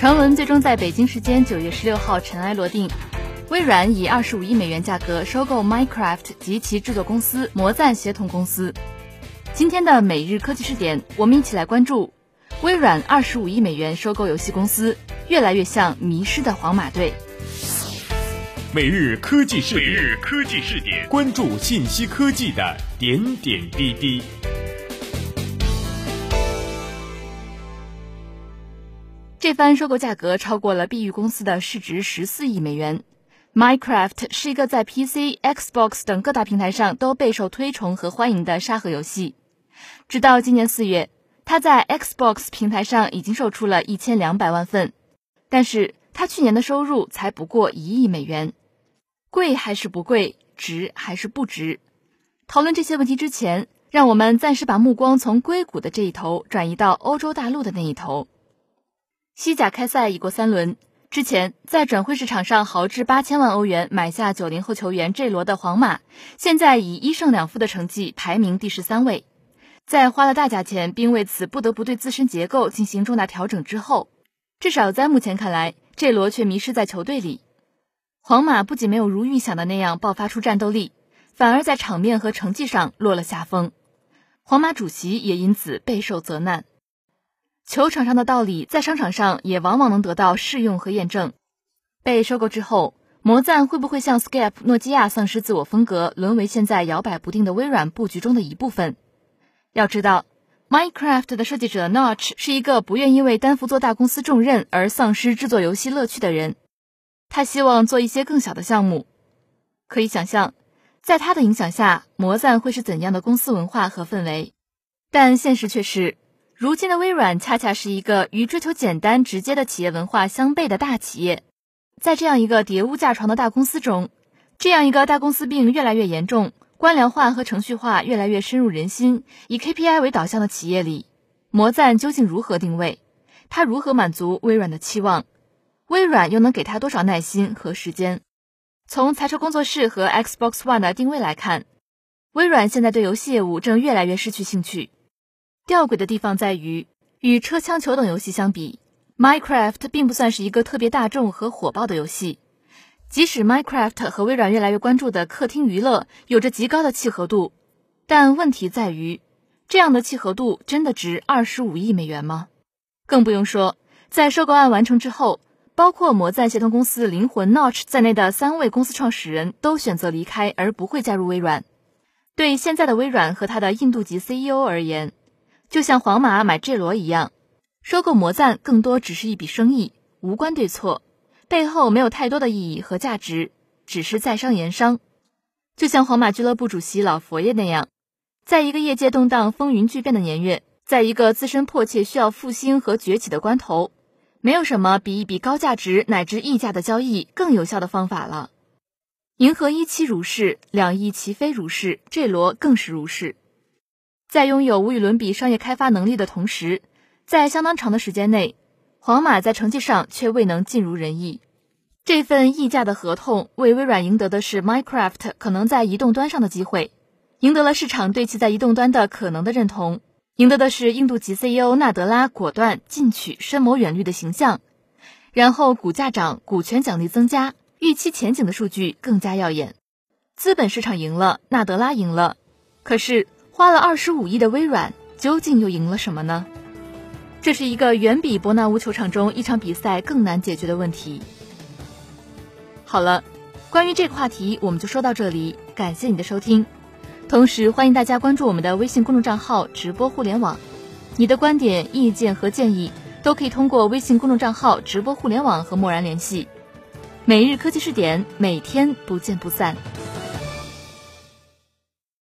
传闻最终在北京时间九月十六号尘埃落定，微软以二十五亿美元价格收购 Minecraft 及其制作公司魔赞协同公司。今天的每日科技视点，我们一起来关注微软二十五亿美元收购游戏公司，越来越像迷失的皇马队。每日科技视点，每日科技视点，关注信息科技的点点滴滴。这番收购价格超过了碧玉公司的市值十四亿美元。Minecraft 是一个在 PC、Xbox 等各大平台上都备受推崇和欢迎的沙盒游戏。直到今年四月，它在 Xbox 平台上已经售出了一千两百万份，但是它去年的收入才不过一亿美元。贵还是不贵？值还是不值？讨论这些问题之前，让我们暂时把目光从硅谷的这一头转移到欧洲大陆的那一头。西甲开赛已过三轮，之前在转会市场上豪掷八千万欧元买下九零后球员 J 罗的皇马，现在以一胜两负的成绩排名第十三位。在花了大价钱，并为此不得不对自身结构进行重大调整之后，至少在目前看来，J 罗却迷失在球队里。皇马不仅没有如预想的那样爆发出战斗力，反而在场面和成绩上落了下风。皇马主席也因此备受责难。球场上的道理，在商场上也往往能得到试用和验证。被收购之后，魔赞会不会像 Skype、诺基亚丧失自我风格，沦为现在摇摆不定的微软布局中的一部分？要知道，Minecraft 的设计者 Notch 是一个不愿意为担负做大公司重任而丧失制作游戏乐趣的人。他希望做一些更小的项目，可以想象，在他的影响下，魔赞会是怎样的公司文化和氛围。但现实却是，如今的微软恰恰是一个与追求简单直接的企业文化相悖的大企业。在这样一个叠屋架床的大公司中，这样一个大公司病越来越严重、官僚化和程序化越来越深入人心、以 KPI 为导向的企业里，魔赞究竟如何定位？它如何满足微软的期望？微软又能给他多少耐心和时间？从财车工作室和 Xbox One 的定位来看，微软现在对游戏业务正越来越失去兴趣。吊诡的地方在于，与车枪球等游戏相比，Minecraft 并不算是一个特别大众和火爆的游戏。即使 Minecraft 和微软越来越关注的客厅娱乐有着极高的契合度，但问题在于，这样的契合度真的值二十五亿美元吗？更不用说，在收购案完成之后。包括魔赞协同公司灵魂 Notch 在内的三位公司创始人都选择离开，而不会加入微软。对现在的微软和他的印度籍 CEO 而言，就像皇马买 J 罗一样，收购魔赞更多只是一笔生意，无关对错，背后没有太多的意义和价值，只是在商言商。就像皇马俱乐部主席老佛爷那样，在一个业界动荡、风云巨变的年月，在一个自身迫切需要复兴和崛起的关头。没有什么比一笔高价值乃至溢价的交易更有效的方法了。银河一期如是，两亿齐飞如是，这罗更是如是。在拥有无与伦比商业开发能力的同时，在相当长的时间内，皇马在成绩上却未能尽如人意。这份溢价的合同为微软赢得的是 Minecraft 可能在移动端上的机会，赢得了市场对其在移动端的可能的认同。赢得的是印度籍 CEO 纳德拉果断进取、深谋远虑的形象，然后股价涨，股权奖励增加，预期前景的数据更加耀眼。资本市场赢了，纳德拉赢了，可是花了二十五亿的微软究竟又赢了什么呢？这是一个远比伯纳乌球场中一场比赛更难解决的问题。好了，关于这个话题我们就说到这里，感谢你的收听。同时，欢迎大家关注我们的微信公众账号“直播互联网”，你的观点、意见和建议都可以通过微信公众账号“直播互联网”和默然联系。每日科技视点，每天不见不散。